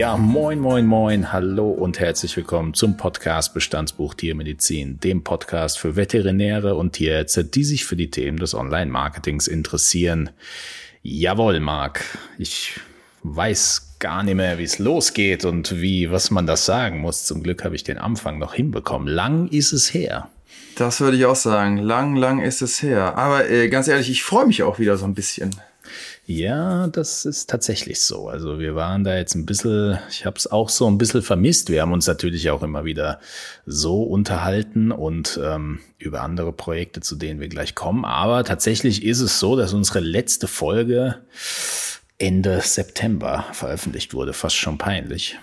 Ja, moin, moin, moin, hallo und herzlich willkommen zum Podcast Bestandsbuch Tiermedizin, dem Podcast für Veterinäre und Tierärzte, die sich für die Themen des Online-Marketings interessieren. Jawohl, Marc, ich weiß gar nicht mehr, wie es losgeht und wie, was man das sagen muss. Zum Glück habe ich den Anfang noch hinbekommen. Lang ist es her. Das würde ich auch sagen. Lang, lang ist es her. Aber äh, ganz ehrlich, ich freue mich auch wieder so ein bisschen. Ja, das ist tatsächlich so. Also wir waren da jetzt ein bisschen, ich habe es auch so ein bisschen vermisst. Wir haben uns natürlich auch immer wieder so unterhalten und ähm, über andere Projekte, zu denen wir gleich kommen. Aber tatsächlich ist es so, dass unsere letzte Folge Ende September veröffentlicht wurde. Fast schon peinlich.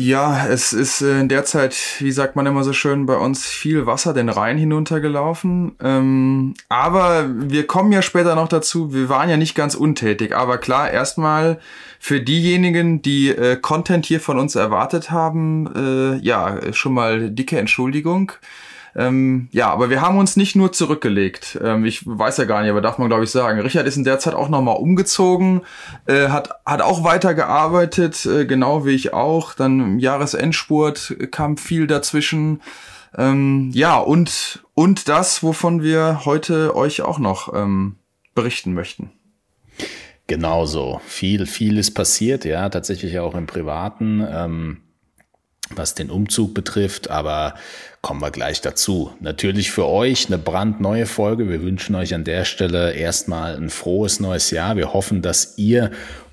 Ja, es ist äh, in der Zeit, wie sagt man immer so schön, bei uns viel Wasser den Rhein hinuntergelaufen. Ähm, aber wir kommen ja später noch dazu, wir waren ja nicht ganz untätig. Aber klar, erstmal für diejenigen, die äh, Content hier von uns erwartet haben, äh, ja, schon mal dicke Entschuldigung. Ähm, ja, aber wir haben uns nicht nur zurückgelegt. Ähm, ich weiß ja gar nicht, aber darf man glaube ich sagen. Richard ist in der Zeit auch nochmal umgezogen, äh, hat, hat auch weitergearbeitet, äh, genau wie ich auch. Dann im Jahresendspurt kam viel dazwischen. Ähm, ja, und, und das, wovon wir heute euch auch noch ähm, berichten möchten. Genauso. Viel, viel ist passiert, ja, tatsächlich auch im Privaten. Ähm was den Umzug betrifft, aber kommen wir gleich dazu. Natürlich für euch eine brandneue Folge. Wir wünschen euch an der Stelle erstmal ein frohes neues Jahr. Wir hoffen, dass ihr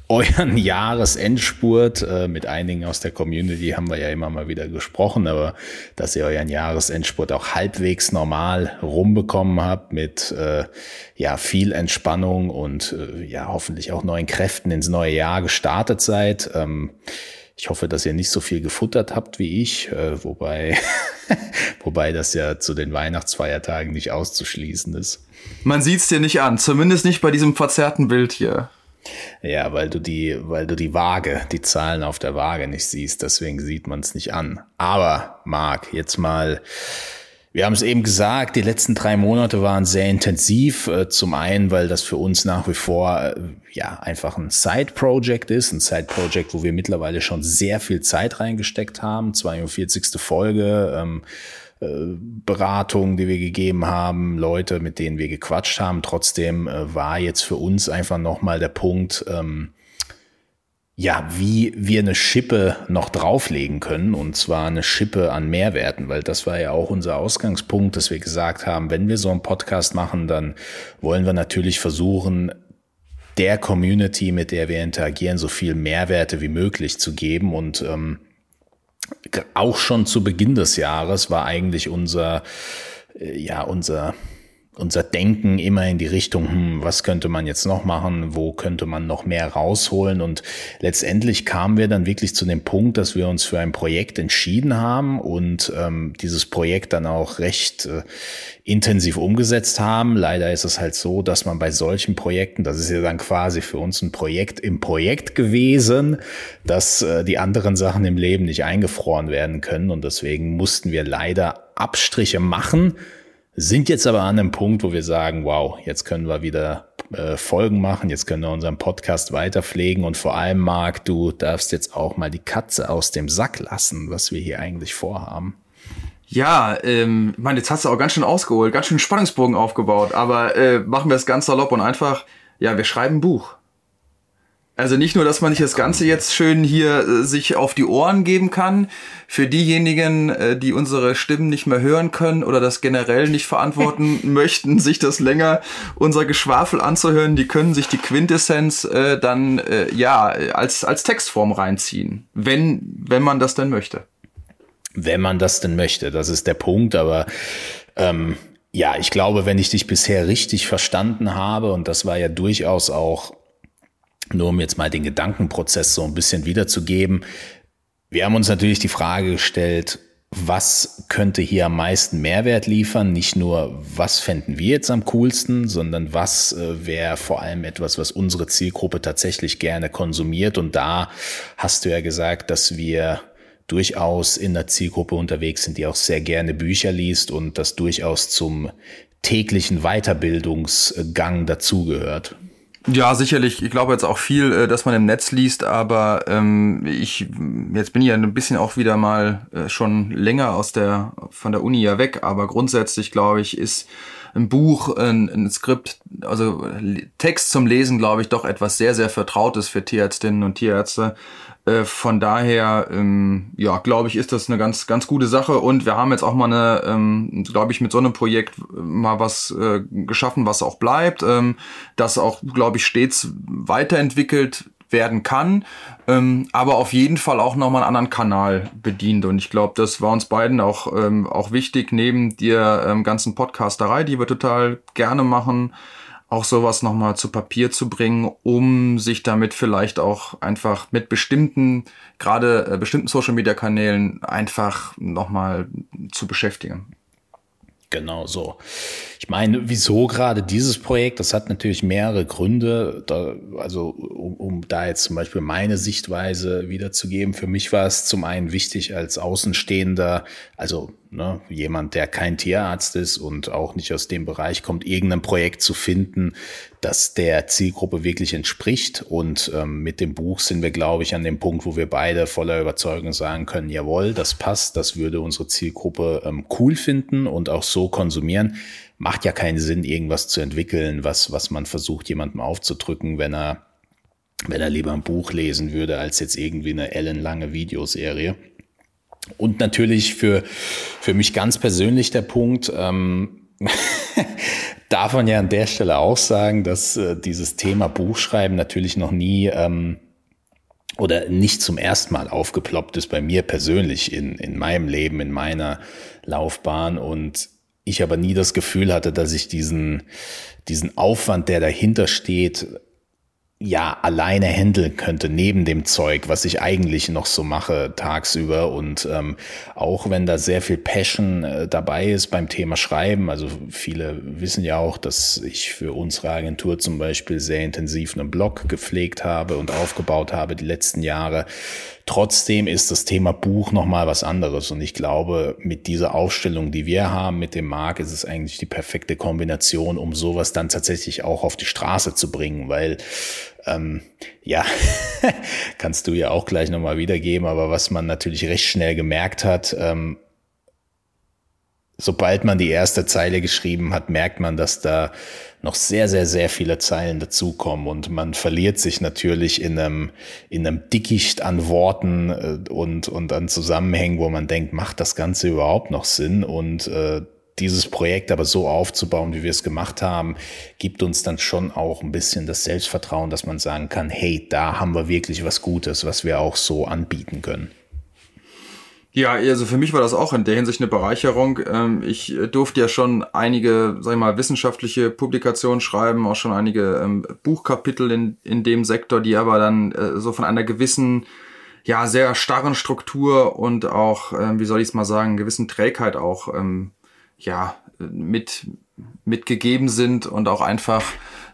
euren Jahresendspurt äh, mit einigen aus der Community haben wir ja immer mal wieder gesprochen, aber dass ihr euren Jahresendspurt auch halbwegs normal rumbekommen habt mit äh, ja viel Entspannung und äh, ja hoffentlich auch neuen Kräften ins neue Jahr gestartet seid. Ich hoffe, dass ihr nicht so viel gefuttert habt wie ich, äh, wobei, wobei das ja zu den Weihnachtsfeiertagen nicht auszuschließen ist. Man sieht's dir nicht an, zumindest nicht bei diesem verzerrten Bild hier. Ja, weil du die, weil du die Waage, die Zahlen auf der Waage nicht siehst, deswegen sieht man es nicht an. Aber, Marc, jetzt mal wir haben es eben gesagt, die letzten drei Monate waren sehr intensiv. Äh, zum einen, weil das für uns nach wie vor äh, ja einfach ein Side-Project ist, ein Side-Project, wo wir mittlerweile schon sehr viel Zeit reingesteckt haben. 42. Folge, ähm, äh, Beratungen, die wir gegeben haben, Leute, mit denen wir gequatscht haben. Trotzdem äh, war jetzt für uns einfach nochmal der Punkt, ähm, ja, wie wir eine Schippe noch drauflegen können, und zwar eine Schippe an Mehrwerten, weil das war ja auch unser Ausgangspunkt, dass wir gesagt haben, wenn wir so einen Podcast machen, dann wollen wir natürlich versuchen, der Community, mit der wir interagieren, so viel Mehrwerte wie möglich zu geben. Und ähm, auch schon zu Beginn des Jahres war eigentlich unser, äh, ja, unser unser Denken immer in die Richtung, hm, was könnte man jetzt noch machen, wo könnte man noch mehr rausholen. Und letztendlich kamen wir dann wirklich zu dem Punkt, dass wir uns für ein Projekt entschieden haben und ähm, dieses Projekt dann auch recht äh, intensiv umgesetzt haben. Leider ist es halt so, dass man bei solchen Projekten, das ist ja dann quasi für uns ein Projekt im Projekt gewesen, dass äh, die anderen Sachen im Leben nicht eingefroren werden können. Und deswegen mussten wir leider Abstriche machen sind jetzt aber an einem Punkt, wo wir sagen, wow, jetzt können wir wieder äh, Folgen machen, jetzt können wir unseren Podcast weiterpflegen und vor allem, Marc, du darfst jetzt auch mal die Katze aus dem Sack lassen, was wir hier eigentlich vorhaben. Ja, ähm, meine, jetzt hast du auch ganz schön ausgeholt, ganz schön Spannungsbogen aufgebaut, aber äh, machen wir es ganz salopp und einfach, ja, wir schreiben ein Buch. Also nicht nur, dass man sich das Ganze jetzt schön hier äh, sich auf die Ohren geben kann, für diejenigen, äh, die unsere Stimmen nicht mehr hören können oder das generell nicht verantworten möchten, sich das länger unser Geschwafel anzuhören, die können sich die Quintessenz äh, dann äh, ja als als Textform reinziehen, wenn wenn man das denn möchte. Wenn man das denn möchte, das ist der Punkt, aber ähm, ja, ich glaube, wenn ich dich bisher richtig verstanden habe, und das war ja durchaus auch nur um jetzt mal den Gedankenprozess so ein bisschen wiederzugeben. Wir haben uns natürlich die Frage gestellt, was könnte hier am meisten Mehrwert liefern? Nicht nur, was fänden wir jetzt am coolsten, sondern was äh, wäre vor allem etwas, was unsere Zielgruppe tatsächlich gerne konsumiert. Und da hast du ja gesagt, dass wir durchaus in der Zielgruppe unterwegs sind, die auch sehr gerne Bücher liest und das durchaus zum täglichen Weiterbildungsgang dazugehört. Ja, sicherlich. Ich glaube jetzt auch viel, äh, dass man im Netz liest, aber ähm, ich jetzt bin ich ja ein bisschen auch wieder mal äh, schon länger aus der von der Uni ja weg, aber grundsätzlich glaube ich ist ein Buch, ein, ein Skript, also Text zum Lesen, glaube ich, doch etwas sehr, sehr Vertrautes für Tierärztinnen und Tierärzte. Äh, von daher, ähm, ja, glaube ich, ist das eine ganz, ganz gute Sache. Und wir haben jetzt auch mal eine, ähm, glaube ich, mit so einem Projekt mal was äh, geschaffen, was auch bleibt, ähm, das auch, glaube ich, stets weiterentwickelt werden kann, ähm, aber auf jeden Fall auch nochmal einen anderen Kanal bedient. Und ich glaube, das war uns beiden auch, ähm, auch wichtig, neben der ähm, ganzen Podcasterei, die wir total gerne machen, auch sowas nochmal zu Papier zu bringen, um sich damit vielleicht auch einfach mit bestimmten, gerade äh, bestimmten Social-Media-Kanälen einfach nochmal zu beschäftigen. Genau so. Ich meine, wieso gerade dieses Projekt? Das hat natürlich mehrere Gründe. Da, also, um, um da jetzt zum Beispiel meine Sichtweise wiederzugeben. Für mich war es zum einen wichtig als Außenstehender, also ne, jemand, der kein Tierarzt ist und auch nicht aus dem Bereich kommt, irgendein Projekt zu finden, das der Zielgruppe wirklich entspricht. Und ähm, mit dem Buch sind wir, glaube ich, an dem Punkt, wo wir beide voller Überzeugung sagen können, jawohl, das passt, das würde unsere Zielgruppe ähm, cool finden und auch so konsumieren. Macht ja keinen Sinn, irgendwas zu entwickeln, was, was man versucht, jemandem aufzudrücken, wenn er wenn er lieber ein Buch lesen würde, als jetzt irgendwie eine ellenlange Videoserie. Und natürlich für, für mich ganz persönlich der Punkt, ähm, darf man ja an der Stelle auch sagen, dass äh, dieses Thema Buchschreiben natürlich noch nie ähm, oder nicht zum ersten Mal aufgeploppt ist bei mir persönlich in, in meinem Leben, in meiner Laufbahn. Und ich aber nie das Gefühl hatte, dass ich diesen, diesen Aufwand, der dahinter steht, ja alleine handeln könnte neben dem Zeug, was ich eigentlich noch so mache tagsüber und ähm, auch wenn da sehr viel Passion äh, dabei ist beim Thema Schreiben, also viele wissen ja auch, dass ich für unsere Agentur zum Beispiel sehr intensiv einen Blog gepflegt habe und aufgebaut habe die letzten Jahre. Trotzdem ist das Thema Buch nochmal was anderes. Und ich glaube, mit dieser Aufstellung, die wir haben mit dem Markt, ist es eigentlich die perfekte Kombination, um sowas dann tatsächlich auch auf die Straße zu bringen, weil ähm, ja, kannst du ja auch gleich nochmal wiedergeben, aber was man natürlich recht schnell gemerkt hat, ähm, sobald man die erste Zeile geschrieben hat, merkt man, dass da noch sehr, sehr, sehr viele Zeilen dazukommen und man verliert sich natürlich in einem, in einem Dickicht an Worten äh, und, und an Zusammenhängen, wo man denkt, macht das Ganze überhaupt noch Sinn? Und äh, dieses Projekt aber so aufzubauen, wie wir es gemacht haben, gibt uns dann schon auch ein bisschen das Selbstvertrauen, dass man sagen kann, hey, da haben wir wirklich was Gutes, was wir auch so anbieten können. Ja, also für mich war das auch in der Hinsicht eine Bereicherung. Ähm, ich durfte ja schon einige, sag ich mal, wissenschaftliche Publikationen schreiben, auch schon einige ähm, Buchkapitel in, in dem Sektor, die aber dann äh, so von einer gewissen, ja, sehr starren Struktur und auch, ähm, wie soll ich es mal sagen, gewissen Trägheit auch, ja, mit, mitgegeben sind und auch einfach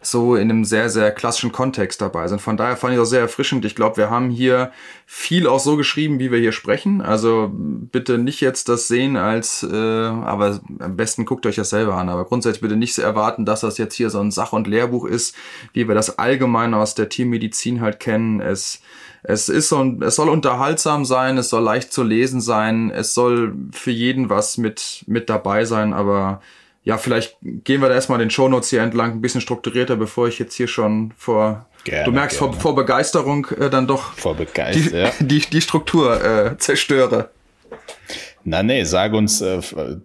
so in einem sehr, sehr klassischen Kontext dabei sind. Von daher fand ich das sehr erfrischend. Ich glaube, wir haben hier viel auch so geschrieben, wie wir hier sprechen. Also bitte nicht jetzt das sehen als, äh, aber am besten guckt euch das selber an. Aber grundsätzlich bitte nicht erwarten, dass das jetzt hier so ein Sach- und Lehrbuch ist, wie wir das allgemein aus der Tiermedizin halt kennen. Es es ist so, es soll unterhaltsam sein, es soll leicht zu lesen sein, es soll für jeden was mit, mit dabei sein, aber ja, vielleicht gehen wir da erstmal den Shownotes hier entlang, ein bisschen strukturierter, bevor ich jetzt hier schon vor, gerne, du merkst, vor, vor Begeisterung äh, dann doch vor Begeisterung, die, die, die Struktur äh, zerstöre. Na nee, sag uns, äh,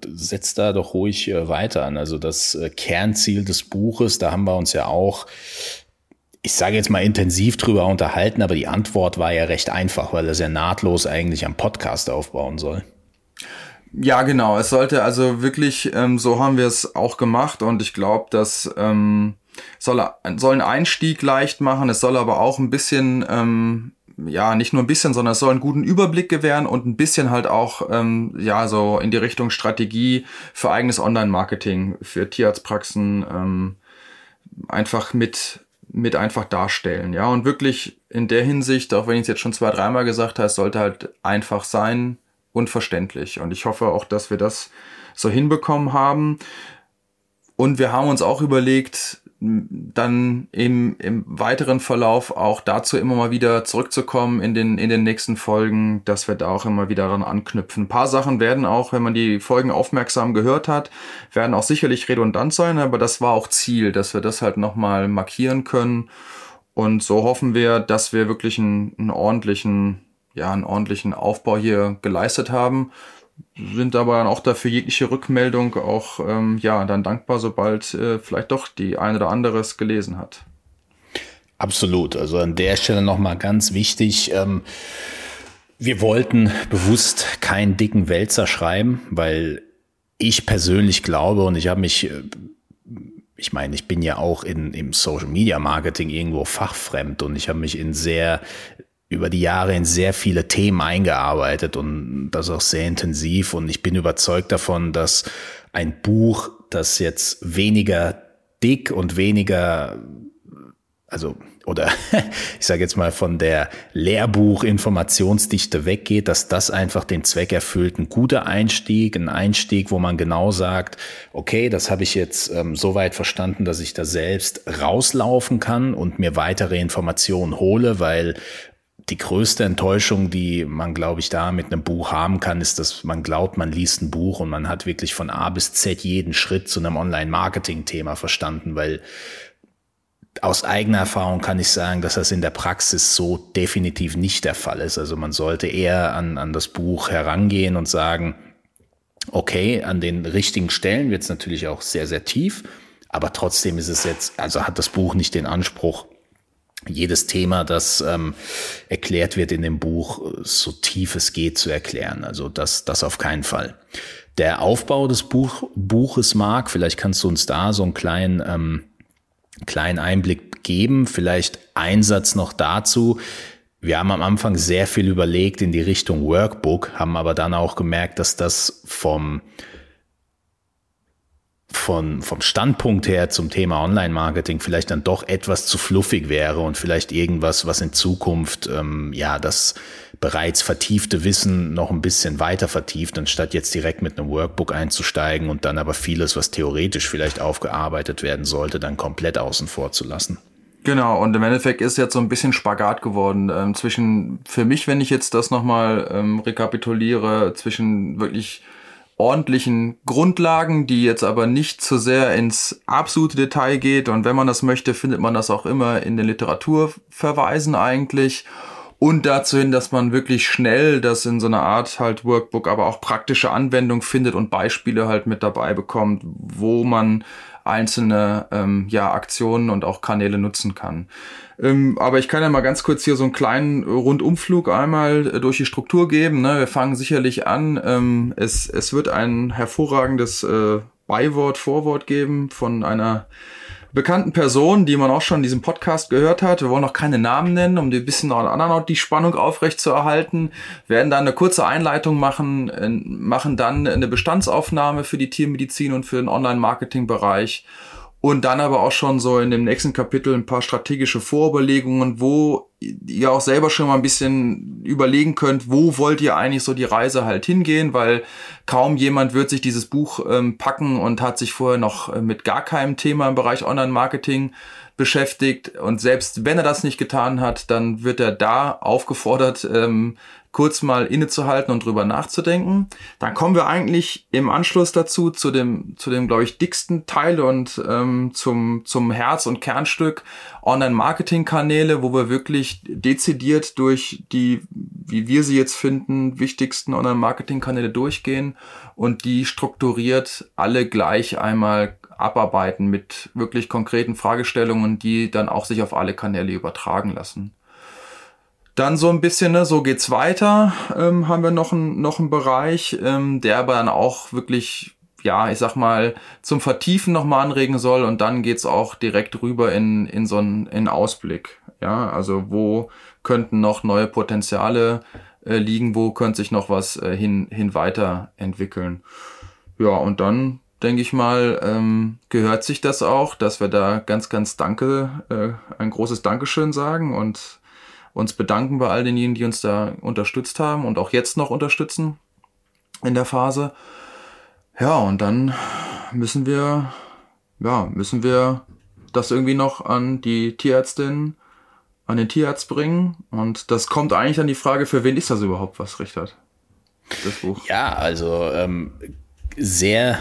setz da doch ruhig äh, weiter an. Also das äh, Kernziel des Buches, da haben wir uns ja auch, ich sage jetzt mal intensiv drüber unterhalten, aber die Antwort war ja recht einfach, weil es ja nahtlos eigentlich am Podcast aufbauen soll. Ja, genau. Es sollte also wirklich, ähm, so haben wir es auch gemacht und ich glaube, das ähm, soll, soll einen Einstieg leicht machen. Es soll aber auch ein bisschen, ähm, ja, nicht nur ein bisschen, sondern es soll einen guten Überblick gewähren und ein bisschen halt auch, ähm, ja, so in die Richtung Strategie für eigenes Online-Marketing, für Tierarztpraxen ähm, einfach mit mit einfach darstellen, ja, und wirklich in der Hinsicht, auch wenn ich es jetzt schon zwei, dreimal gesagt habe, sollte halt einfach sein, unverständlich. Und ich hoffe auch, dass wir das so hinbekommen haben. Und wir haben uns auch überlegt, dann im, im weiteren Verlauf auch dazu immer mal wieder zurückzukommen in den, in den nächsten Folgen, dass wir da auch immer wieder daran anknüpfen. Ein paar Sachen werden auch, wenn man die Folgen aufmerksam gehört hat, werden auch sicherlich redundant sein, aber das war auch Ziel, dass wir das halt nochmal markieren können. Und so hoffen wir, dass wir wirklich einen, einen ordentlichen, ja, einen ordentlichen Aufbau hier geleistet haben sind aber dann auch dafür jegliche Rückmeldung auch ähm, ja dann dankbar, sobald äh, vielleicht doch die eine oder andere es gelesen hat. Absolut. Also an der Stelle nochmal ganz wichtig. Ähm, wir wollten bewusst keinen dicken Wälzer schreiben, weil ich persönlich glaube und ich habe mich, äh, ich meine, ich bin ja auch in, im Social Media Marketing irgendwo fachfremd und ich habe mich in sehr über die Jahre in sehr viele Themen eingearbeitet und das auch sehr intensiv. Und ich bin überzeugt davon, dass ein Buch, das jetzt weniger dick und weniger, also oder ich sage jetzt mal von der Lehrbuch-Informationsdichte weggeht, dass das einfach den Zweck erfüllt. Ein guter Einstieg, ein Einstieg, wo man genau sagt, okay, das habe ich jetzt ähm, so weit verstanden, dass ich da selbst rauslaufen kann und mir weitere Informationen hole, weil die größte Enttäuschung, die man, glaube ich, da mit einem Buch haben kann, ist, dass man glaubt, man liest ein Buch und man hat wirklich von A bis Z jeden Schritt zu einem Online-Marketing-Thema verstanden, weil aus eigener Erfahrung kann ich sagen, dass das in der Praxis so definitiv nicht der Fall ist. Also man sollte eher an, an das Buch herangehen und sagen, okay, an den richtigen Stellen wird es natürlich auch sehr, sehr tief, aber trotzdem ist es jetzt, also hat das Buch nicht den Anspruch, jedes Thema, das ähm, erklärt wird in dem Buch, so tief es geht zu erklären. Also das, das auf keinen Fall. Der Aufbau des Buch, Buches, Marc, vielleicht kannst du uns da so einen kleinen, ähm, kleinen Einblick geben. Vielleicht ein Satz noch dazu. Wir haben am Anfang sehr viel überlegt in die Richtung Workbook, haben aber dann auch gemerkt, dass das vom von, vom Standpunkt her zum Thema Online-Marketing vielleicht dann doch etwas zu fluffig wäre und vielleicht irgendwas, was in Zukunft ähm, ja das bereits vertiefte Wissen noch ein bisschen weiter vertieft, anstatt jetzt direkt mit einem Workbook einzusteigen und dann aber vieles, was theoretisch vielleicht aufgearbeitet werden sollte, dann komplett außen vor zu lassen. Genau, und im Endeffekt ist jetzt so ein bisschen Spagat geworden ähm, zwischen, für mich, wenn ich jetzt das nochmal ähm, rekapituliere, zwischen wirklich ordentlichen Grundlagen, die jetzt aber nicht zu sehr ins absolute Detail geht. Und wenn man das möchte, findet man das auch immer in den Literaturverweisen eigentlich. Und dazu hin, dass man wirklich schnell das in so einer Art halt Workbook, aber auch praktische Anwendung findet und Beispiele halt mit dabei bekommt, wo man einzelne ähm, ja, Aktionen und auch Kanäle nutzen kann. Ähm, aber ich kann ja mal ganz kurz hier so einen kleinen Rundumflug einmal äh, durch die Struktur geben. Ne? Wir fangen sicherlich an. Ähm, es, es wird ein hervorragendes äh, Beiwort, Vorwort geben von einer bekannten Person, die man auch schon in diesem Podcast gehört hat. Wir wollen noch keine Namen nennen, um die bisschen an die Spannung aufrecht zu erhalten. Wir werden dann eine kurze Einleitung machen, äh, machen dann eine Bestandsaufnahme für die Tiermedizin und für den Online-Marketing-Bereich und dann aber auch schon so in dem nächsten Kapitel ein paar strategische Vorüberlegungen, wo ihr auch selber schon mal ein bisschen überlegen könnt, wo wollt ihr eigentlich so die Reise halt hingehen, weil kaum jemand wird sich dieses Buch ähm, packen und hat sich vorher noch äh, mit gar keinem Thema im Bereich Online-Marketing beschäftigt. Und selbst wenn er das nicht getan hat, dann wird er da aufgefordert, ähm, kurz mal innezuhalten und drüber nachzudenken. Dann kommen wir eigentlich im Anschluss dazu zu dem, zu dem, glaube ich, dicksten Teil und ähm, zum, zum Herz- und Kernstück Online-Marketing-Kanäle, wo wir wirklich dezidiert durch die, wie wir sie jetzt finden, wichtigsten Online-Marketing-Kanäle durchgehen und die strukturiert alle gleich einmal abarbeiten mit wirklich konkreten Fragestellungen, die dann auch sich auf alle Kanäle übertragen lassen. Dann so ein bisschen, ne, so geht's weiter, ähm, haben wir noch, ein, noch einen Bereich, ähm, der aber dann auch wirklich, ja, ich sag mal, zum Vertiefen nochmal anregen soll und dann geht's auch direkt rüber in, in so einen in Ausblick. Ja, also wo könnten noch neue Potenziale äh, liegen, wo könnte sich noch was äh, hin, hin weiterentwickeln. Ja, und dann denke ich mal, ähm, gehört sich das auch, dass wir da ganz, ganz Danke, äh, ein großes Dankeschön sagen und uns bedanken bei all denjenigen, die uns da unterstützt haben und auch jetzt noch unterstützen in der Phase. Ja, und dann müssen wir, ja, müssen wir das irgendwie noch an die Tierärztin, an den Tierarzt bringen. Und das kommt eigentlich an die Frage, für wen ist das überhaupt was, Richard? Das Buch. Ja, also ähm, sehr,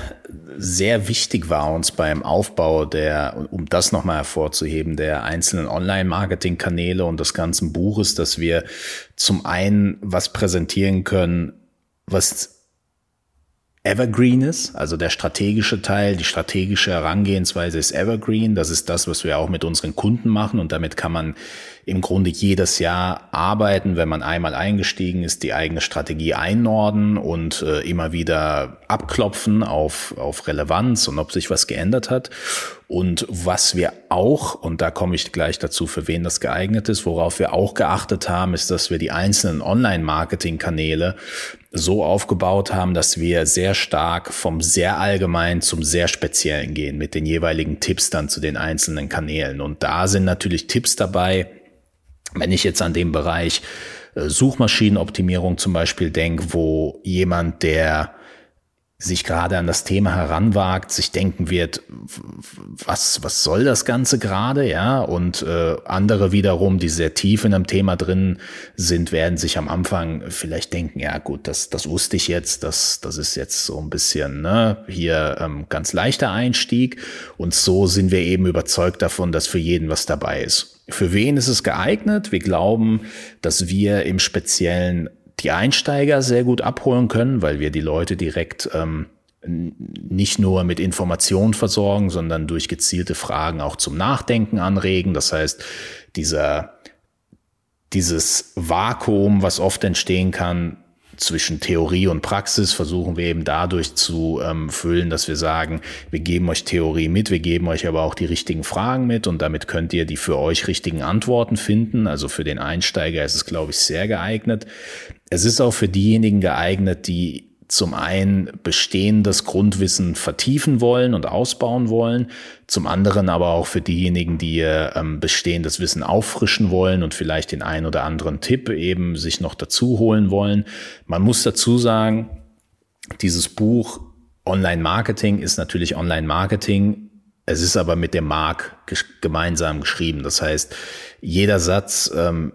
sehr wichtig war uns beim Aufbau der, um das nochmal hervorzuheben, der einzelnen Online-Marketing-Kanäle und des ganzen Buches, dass wir zum einen was präsentieren können, was Evergreen ist, also der strategische Teil, die strategische Herangehensweise ist Evergreen. Das ist das, was wir auch mit unseren Kunden machen und damit kann man im Grunde jedes Jahr arbeiten, wenn man einmal eingestiegen ist, die eigene Strategie einnorden und äh, immer wieder abklopfen auf, auf Relevanz und ob sich was geändert hat. Und was wir auch, und da komme ich gleich dazu, für wen das geeignet ist, worauf wir auch geachtet haben, ist, dass wir die einzelnen Online-Marketing-Kanäle so aufgebaut haben, dass wir sehr stark vom sehr allgemein zum sehr speziellen gehen mit den jeweiligen Tipps dann zu den einzelnen Kanälen. Und da sind natürlich Tipps dabei, wenn ich jetzt an den Bereich äh, Suchmaschinenoptimierung zum Beispiel denke, wo jemand, der sich gerade an das Thema heranwagt, sich denken wird, was, was soll das Ganze gerade, ja? Und äh, andere wiederum, die sehr tief in einem Thema drin sind, werden sich am Anfang vielleicht denken, ja gut, das, das wusste ich jetzt, das, das ist jetzt so ein bisschen ne, hier ähm, ganz leichter Einstieg. Und so sind wir eben überzeugt davon, dass für jeden was dabei ist. Für wen ist es geeignet? Wir glauben, dass wir im Speziellen die Einsteiger sehr gut abholen können, weil wir die Leute direkt ähm, nicht nur mit Informationen versorgen, sondern durch gezielte Fragen auch zum Nachdenken anregen. Das heißt, dieser, dieses Vakuum, was oft entstehen kann, zwischen Theorie und Praxis versuchen wir eben dadurch zu ähm, füllen, dass wir sagen, wir geben euch Theorie mit, wir geben euch aber auch die richtigen Fragen mit und damit könnt ihr die für euch richtigen Antworten finden. Also für den Einsteiger ist es, glaube ich, sehr geeignet. Es ist auch für diejenigen geeignet, die zum einen bestehendes Grundwissen vertiefen wollen und ausbauen wollen, zum anderen aber auch für diejenigen, die ähm, bestehendes Wissen auffrischen wollen und vielleicht den einen oder anderen Tipp eben sich noch dazu holen wollen. Man muss dazu sagen, dieses Buch Online Marketing ist natürlich Online Marketing. Es ist aber mit dem Mark gemeinsam geschrieben. Das heißt, jeder Satz ähm,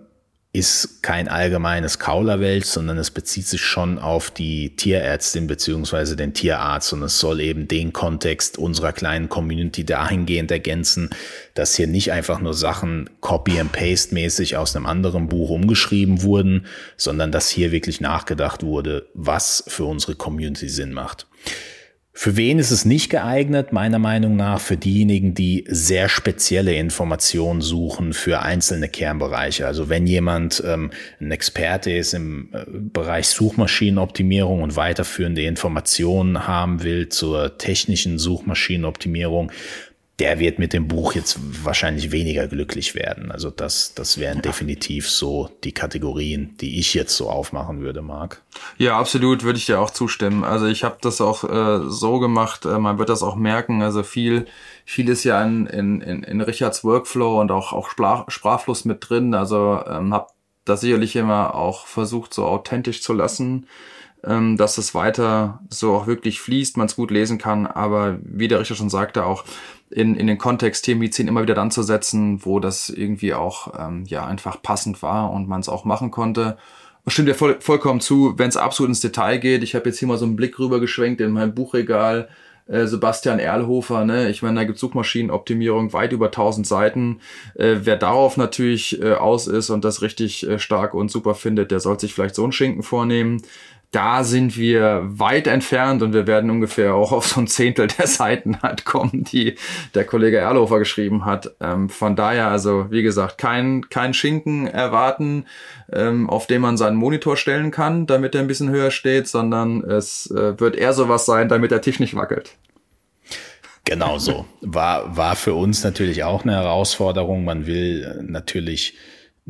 ist kein allgemeines Kaulerwelsch, sondern es bezieht sich schon auf die Tierärztin beziehungsweise den Tierarzt und es soll eben den Kontext unserer kleinen Community dahingehend ergänzen, dass hier nicht einfach nur Sachen Copy and Paste mäßig aus einem anderen Buch umgeschrieben wurden, sondern dass hier wirklich nachgedacht wurde, was für unsere Community Sinn macht. Für wen ist es nicht geeignet? Meiner Meinung nach für diejenigen, die sehr spezielle Informationen suchen für einzelne Kernbereiche. Also wenn jemand ähm, ein Experte ist im äh, Bereich Suchmaschinenoptimierung und weiterführende Informationen haben will zur technischen Suchmaschinenoptimierung, der wird mit dem Buch jetzt wahrscheinlich weniger glücklich werden. Also das, das wären ja. definitiv so die Kategorien, die ich jetzt so aufmachen würde, Marc. Ja, absolut, würde ich dir auch zustimmen. Also ich habe das auch äh, so gemacht, äh, man wird das auch merken, also viel, viel ist ja in, in, in, in Richards Workflow und auch, auch Sprach, Sprachfluss mit drin. Also ähm, habe das sicherlich immer auch versucht, so authentisch zu lassen ähm, dass es weiter so auch wirklich fließt, man es gut lesen kann, aber wie der Richter schon sagte, auch in, in den Kontext Tiermedizin immer wieder dann zu setzen, wo das irgendwie auch ähm, ja einfach passend war und man es auch machen konnte. Stimmt ja voll, vollkommen zu, wenn es absolut ins Detail geht. Ich habe jetzt hier mal so einen Blick rüber geschwenkt in mein Buchregal. Äh, Sebastian Erlhofer, ne? Ich meine, da gibt Suchmaschinenoptimierung weit über 1000 Seiten. Äh, wer darauf natürlich äh, aus ist und das richtig äh, stark und super findet, der sollte sich vielleicht so einen Schinken vornehmen da sind wir weit entfernt und wir werden ungefähr auch auf so ein Zehntel der Seiten halt kommen, die der Kollege Erlofer geschrieben hat. Ähm, von daher, also wie gesagt, kein, kein Schinken erwarten, ähm, auf dem man seinen Monitor stellen kann, damit er ein bisschen höher steht, sondern es äh, wird eher sowas sein, damit der Tisch nicht wackelt. Genau so. War, war für uns natürlich auch eine Herausforderung. Man will natürlich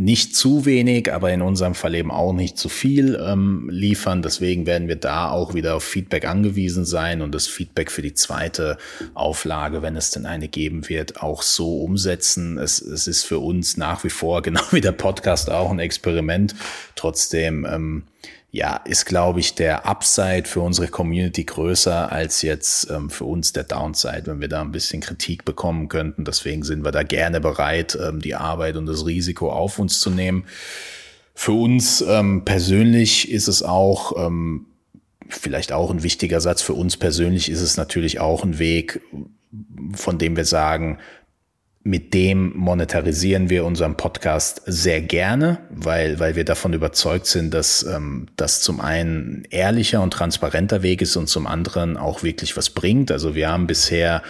nicht zu wenig, aber in unserem Fall eben auch nicht zu viel ähm, liefern. Deswegen werden wir da auch wieder auf Feedback angewiesen sein und das Feedback für die zweite Auflage, wenn es denn eine geben wird, auch so umsetzen. Es, es ist für uns nach wie vor, genau wie der Podcast, auch ein Experiment. Trotzdem ähm, ja, ist, glaube ich, der Upside für unsere Community größer als jetzt ähm, für uns der Downside, wenn wir da ein bisschen Kritik bekommen könnten. Deswegen sind wir da gerne bereit, ähm, die Arbeit und das Risiko auf uns zu nehmen. Für uns ähm, persönlich ist es auch, ähm, vielleicht auch ein wichtiger Satz, für uns persönlich ist es natürlich auch ein Weg, von dem wir sagen, mit dem monetarisieren wir unseren Podcast sehr gerne, weil, weil wir davon überzeugt sind, dass ähm, das zum einen ehrlicher und transparenter Weg ist und zum anderen auch wirklich was bringt. Also wir haben bisher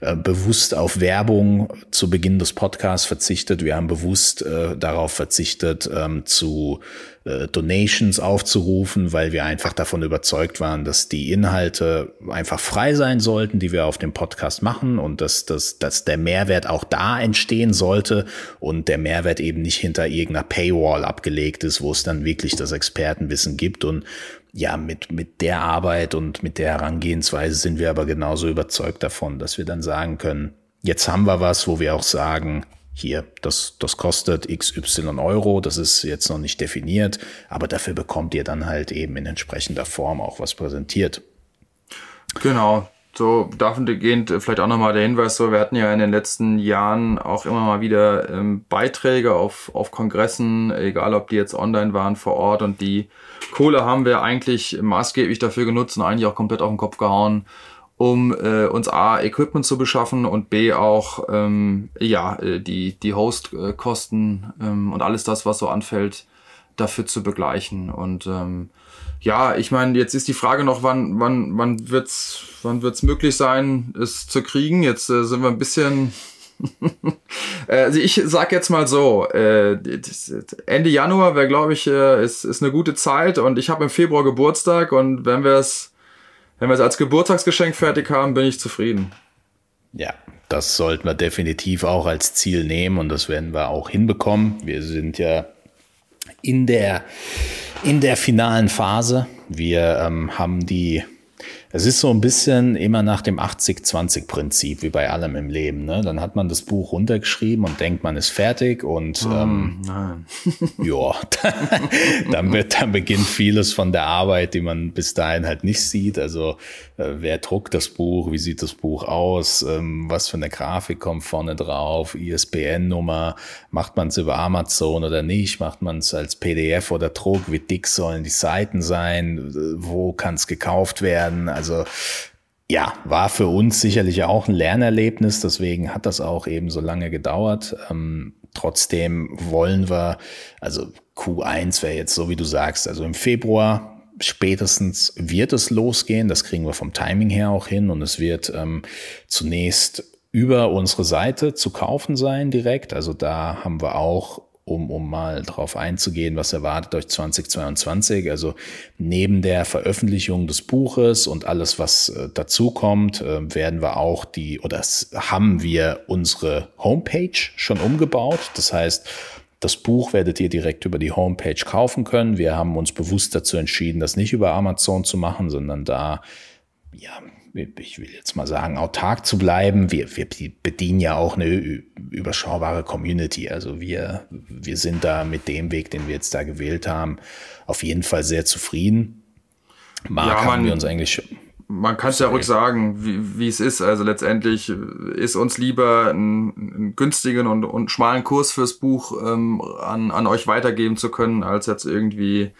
äh, bewusst auf Werbung zu Beginn des Podcasts verzichtet. Wir haben bewusst äh, darauf verzichtet, ähm, zu äh, Donations aufzurufen, weil wir einfach davon überzeugt waren, dass die Inhalte einfach frei sein sollten, die wir auf dem Podcast machen und dass, dass, dass der Mehrwert auch da entstehen sollte und der Mehrwert eben nicht hinter irgendeiner Paywall abgelegt ist, wo es dann wirklich das Expertenwissen gibt. Und ja, mit, mit der Arbeit und mit der Herangehensweise sind wir aber genauso überzeugt davon, dass wir dann sagen können, jetzt haben wir was, wo wir auch sagen, hier, das, das kostet XY Euro, das ist jetzt noch nicht definiert, aber dafür bekommt ihr dann halt eben in entsprechender Form auch was präsentiert. Genau, so dahingehend vielleicht auch nochmal der Hinweis, so wir hatten ja in den letzten Jahren auch immer mal wieder ähm, Beiträge auf, auf Kongressen, egal ob die jetzt online waren vor Ort und die Kohle haben wir eigentlich maßgeblich dafür genutzt und eigentlich auch komplett auf den Kopf gehauen, um äh, uns A, Equipment zu beschaffen und B auch ähm, ja, äh, die, die Hostkosten ähm, und alles das, was so anfällt, dafür zu begleichen. Und ähm, ja, ich meine, jetzt ist die Frage noch, wann, wann, wann wird's, wann wird's möglich sein, es zu kriegen? Jetzt äh, sind wir ein bisschen also ich sag jetzt mal so, äh, Ende Januar wäre, glaube ich, äh, ist, ist eine gute Zeit und ich habe im Februar Geburtstag und wenn wir es wenn wir es als Geburtstagsgeschenk fertig haben, bin ich zufrieden. Ja, das sollten wir definitiv auch als Ziel nehmen und das werden wir auch hinbekommen. Wir sind ja in der, in der finalen Phase. Wir ähm, haben die es ist so ein bisschen immer nach dem 80-20-Prinzip, wie bei allem im Leben. Ne? Dann hat man das Buch runtergeschrieben und denkt, man ist fertig und oh, ähm, ja, dann, wird, dann beginnt vieles von der Arbeit, die man bis dahin halt nicht sieht. Also wer druckt das Buch, wie sieht das Buch aus, ähm, was für eine Grafik kommt vorne drauf, ISBN-Nummer, macht man es über Amazon oder nicht, macht man es als PDF oder Druck, wie dick sollen die Seiten sein, wo kann es gekauft werden. Also ja, war für uns sicherlich auch ein Lernerlebnis, deswegen hat das auch eben so lange gedauert. Ähm, trotzdem wollen wir, also Q1 wäre jetzt so, wie du sagst, also im Februar spätestens wird es losgehen. Das kriegen wir vom Timing her auch hin. Und es wird ähm, zunächst über unsere Seite zu kaufen sein direkt. Also da haben wir auch um, um mal drauf einzugehen, was erwartet euch 2022. Also neben der Veröffentlichung des Buches und alles, was äh, dazu kommt, äh, werden wir auch die, oder haben wir unsere Homepage schon umgebaut. Das heißt, das Buch werdet ihr direkt über die Homepage kaufen können. Wir haben uns bewusst dazu entschieden, das nicht über Amazon zu machen, sondern da, ja, ich will jetzt mal sagen, autark zu bleiben. Wir, wir bedienen ja auch eine überschaubare Community. Also wir, wir sind da mit dem Weg, den wir jetzt da gewählt haben, auf jeden Fall sehr zufrieden. Mark ja, haben wir uns eigentlich man kann es ja ruhig sagen, wie, wie es ist. Also letztendlich ist uns lieber einen, günstigen und, und schmalen Kurs fürs Buch ähm, an, an euch weitergeben zu können, als jetzt irgendwie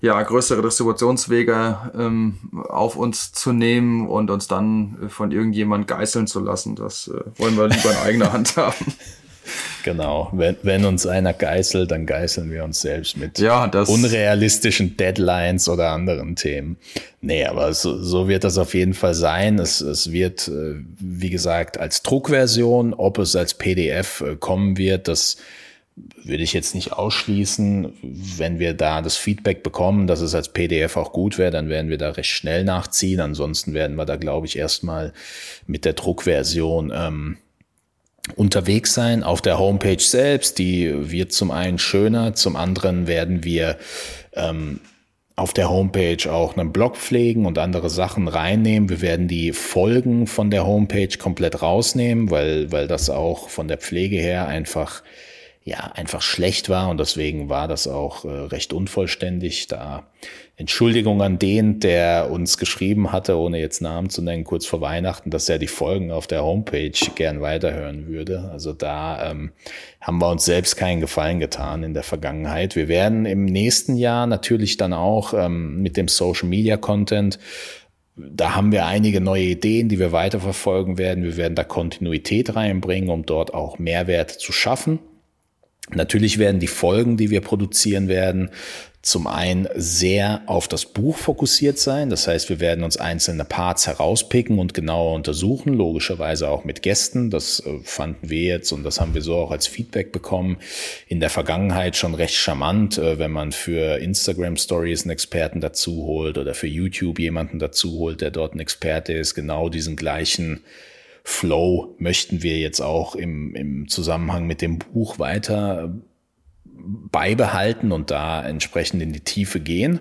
ja, größere Distributionswege ähm, auf uns zu nehmen und uns dann von irgendjemand geißeln zu lassen. Das äh, wollen wir lieber in eigener Hand haben. Genau, wenn, wenn uns einer geißelt, dann geißeln wir uns selbst mit ja, unrealistischen Deadlines oder anderen Themen. Nee, aber so, so wird das auf jeden Fall sein. Es, es wird, äh, wie gesagt, als Druckversion, ob es als PDF äh, kommen wird, das würde ich jetzt nicht ausschließen. Wenn wir da das Feedback bekommen, dass es als PDF auch gut wäre, dann werden wir da recht schnell nachziehen. Ansonsten werden wir da, glaube ich, erstmal mit der Druckversion ähm, unterwegs sein auf der Homepage selbst. Die wird zum einen schöner, zum anderen werden wir ähm, auf der Homepage auch einen Blog pflegen und andere Sachen reinnehmen. Wir werden die Folgen von der Homepage komplett rausnehmen, weil, weil das auch von der Pflege her einfach ja einfach schlecht war und deswegen war das auch äh, recht unvollständig. Da Entschuldigung an den, der uns geschrieben hatte, ohne jetzt Namen zu nennen, kurz vor Weihnachten, dass er die Folgen auf der Homepage gern weiterhören würde. Also da ähm, haben wir uns selbst keinen Gefallen getan in der Vergangenheit. Wir werden im nächsten Jahr natürlich dann auch ähm, mit dem Social Media Content da haben wir einige neue Ideen, die wir weiterverfolgen werden. Wir werden da Kontinuität reinbringen, um dort auch Mehrwert zu schaffen. Natürlich werden die Folgen, die wir produzieren werden, zum einen sehr auf das Buch fokussiert sein. Das heißt, wir werden uns einzelne Parts herauspicken und genauer untersuchen, logischerweise auch mit Gästen. Das äh, fanden wir jetzt und das haben wir so auch als Feedback bekommen. In der Vergangenheit schon recht charmant, äh, wenn man für Instagram Stories einen Experten dazu holt oder für YouTube jemanden dazu holt, der dort ein Experte ist, genau diesen gleichen Flow möchten wir jetzt auch im, im Zusammenhang mit dem Buch weiter beibehalten und da entsprechend in die Tiefe gehen.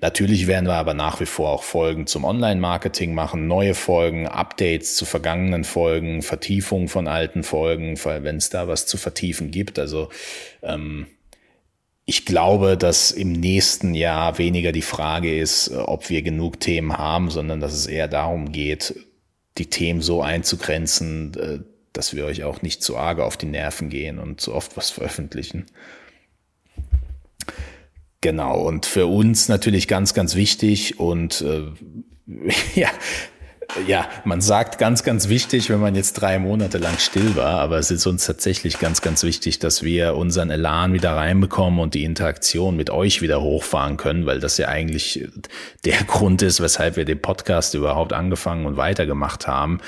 Natürlich werden wir aber nach wie vor auch Folgen zum Online-Marketing machen, neue Folgen, Updates zu vergangenen Folgen, Vertiefung von alten Folgen, wenn es da was zu vertiefen gibt. Also ähm, ich glaube, dass im nächsten Jahr weniger die Frage ist, ob wir genug Themen haben, sondern dass es eher darum geht, die Themen so einzugrenzen, äh, dass wir euch auch nicht zu arg auf die Nerven gehen und zu oft was veröffentlichen. Genau, und für uns natürlich ganz, ganz wichtig und äh, ja, ja, man sagt ganz, ganz wichtig, wenn man jetzt drei Monate lang still war, aber es ist uns tatsächlich ganz, ganz wichtig, dass wir unseren Elan wieder reinbekommen und die Interaktion mit euch wieder hochfahren können, weil das ja eigentlich der Grund ist, weshalb wir den Podcast überhaupt angefangen und weitergemacht haben.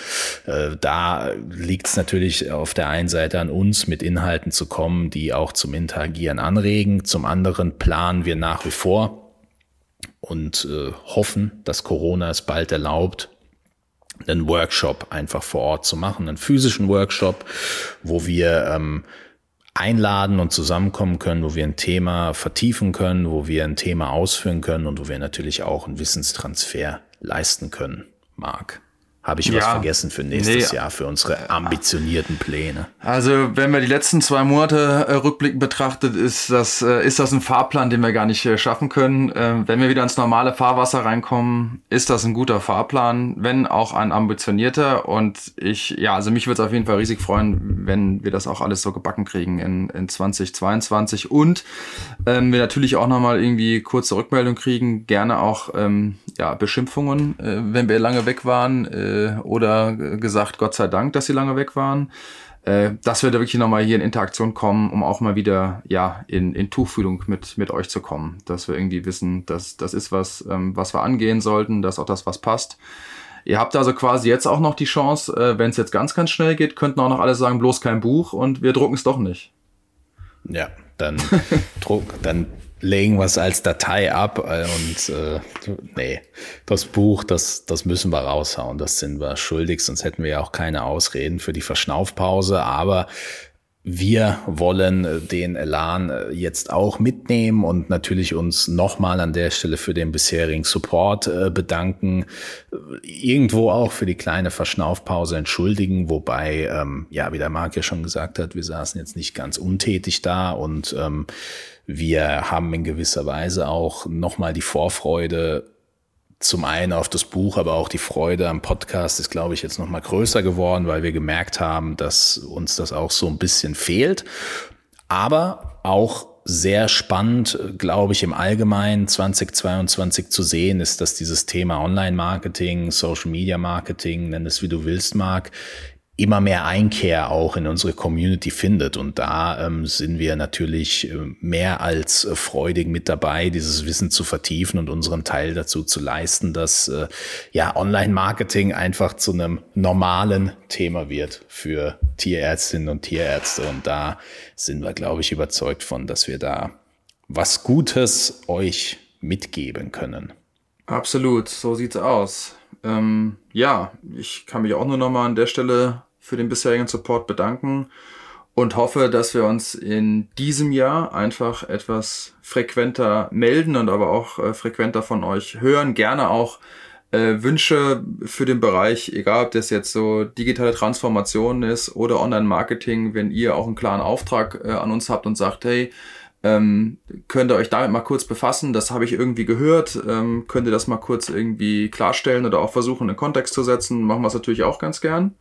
Äh, da liegt es natürlich auf der einen Seite an uns, mit Inhalten zu kommen, die auch zum Interagieren anregen. Zum anderen planen wir nach wie vor und äh, hoffen, dass Corona es bald erlaubt, einen Workshop einfach vor Ort zu machen, einen physischen Workshop, wo wir ähm, einladen und zusammenkommen können, wo wir ein Thema vertiefen können, wo wir ein Thema ausführen können und wo wir natürlich auch einen Wissenstransfer leisten können, Marc. Habe ich ja, was vergessen für nächstes nee. Jahr, für unsere ambitionierten Pläne? Also, wenn wir die letzten zwei Monate äh, rückblickend betrachtet, ist das, äh, ist das ein Fahrplan, den wir gar nicht äh, schaffen können. Ähm, wenn wir wieder ins normale Fahrwasser reinkommen, ist das ein guter Fahrplan, wenn auch ein ambitionierter. Und ich, ja, also mich würde es auf jeden Fall riesig freuen, wenn wir das auch alles so gebacken kriegen in, in 2022. Und ähm, wir natürlich auch nochmal irgendwie kurze Rückmeldung kriegen, gerne auch ähm, ja, Beschimpfungen, äh, wenn wir lange weg waren äh, oder gesagt, Gott sei Dank, dass sie lange weg waren. Äh, dass wir da wirklich nochmal hier in Interaktion kommen, um auch mal wieder ja in, in Tuchfühlung mit, mit euch zu kommen. Dass wir irgendwie wissen, dass das ist was, ähm, was wir angehen sollten, dass auch das was passt. Ihr habt also quasi jetzt auch noch die Chance, äh, wenn es jetzt ganz, ganz schnell geht, könnten auch noch alle sagen, bloß kein Buch und wir drucken es doch nicht. Ja, dann druck, dann legen es als Datei ab äh, und äh, nee, das Buch, das, das müssen wir raushauen, das sind wir schuldig, sonst hätten wir ja auch keine Ausreden für die Verschnaufpause, aber wir wollen äh, den Elan äh, jetzt auch mitnehmen und natürlich uns nochmal an der Stelle für den bisherigen Support äh, bedanken. Irgendwo auch für die kleine Verschnaufpause entschuldigen, wobei, ähm, ja, wie der Marc ja schon gesagt hat, wir saßen jetzt nicht ganz untätig da und ähm, wir haben in gewisser Weise auch nochmal die Vorfreude zum einen auf das Buch, aber auch die Freude am Podcast ist, glaube ich, jetzt noch mal größer geworden, weil wir gemerkt haben, dass uns das auch so ein bisschen fehlt. Aber auch sehr spannend, glaube ich, im Allgemeinen 2022 zu sehen, ist, dass dieses Thema Online-Marketing, Social-Media-Marketing, nenn es wie du willst, Mark, immer mehr Einkehr auch in unsere Community findet. Und da ähm, sind wir natürlich äh, mehr als äh, freudig mit dabei, dieses Wissen zu vertiefen und unseren Teil dazu zu leisten, dass äh, ja Online-Marketing einfach zu einem normalen Thema wird für Tierärztinnen und Tierärzte. Und da sind wir, glaube ich, überzeugt von, dass wir da was Gutes euch mitgeben können. Absolut, so sieht's aus. Ähm, ja, ich kann mich auch nur nochmal an der Stelle für den bisherigen Support bedanken und hoffe, dass wir uns in diesem Jahr einfach etwas frequenter melden und aber auch äh, frequenter von euch hören. Gerne auch äh, Wünsche für den Bereich, egal ob das jetzt so digitale Transformation ist oder Online-Marketing, wenn ihr auch einen klaren Auftrag äh, an uns habt und sagt, hey, ähm, könnt ihr euch damit mal kurz befassen, das habe ich irgendwie gehört, ähm, könnt ihr das mal kurz irgendwie klarstellen oder auch versuchen, in Kontext zu setzen, machen wir es natürlich auch ganz gern.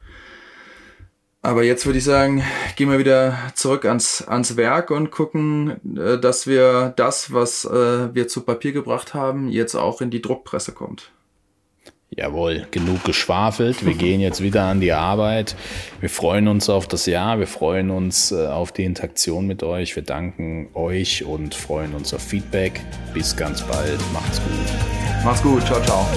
Aber jetzt würde ich sagen, gehen wir wieder zurück ans, ans Werk und gucken, äh, dass wir das, was äh, wir zu Papier gebracht haben, jetzt auch in die Druckpresse kommt. Jawohl, genug geschwafelt. Wir gehen jetzt wieder an die Arbeit. Wir freuen uns auf das Jahr. Wir freuen uns äh, auf die Interaktion mit euch. Wir danken euch und freuen uns auf Feedback. Bis ganz bald. Macht's gut. Macht's gut. Ciao, ciao.